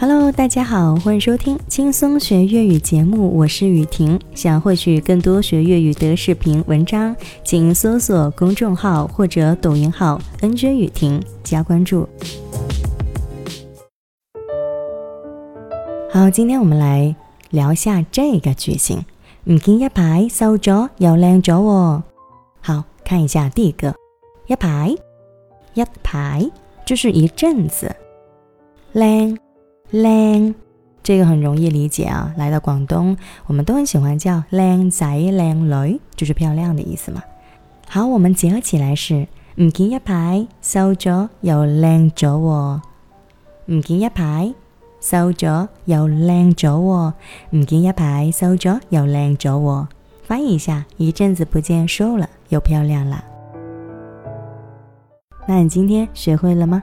Hello，大家好，欢迎收听轻松学粤语节目，我是雨婷。想获取更多学粤语的视频文章，请搜索公众号或者抖音号“ n j 雨婷”加关注。好，今天我们来聊一下这个句型。唔见一排瘦咗又靓咗，好，看一下第一个一排一排就是一阵子靓。靓，这个很容易理解啊！来到广东，我们都很喜欢叫靓仔靓女，就是漂亮的意思嘛。好，我们结合起来是：唔见一排瘦咗又靓咗，唔见一排瘦咗又靓咗，唔见一排瘦咗又靓咗。翻译一下：一阵子不见瘦了，又漂亮了。那你今天学会了吗？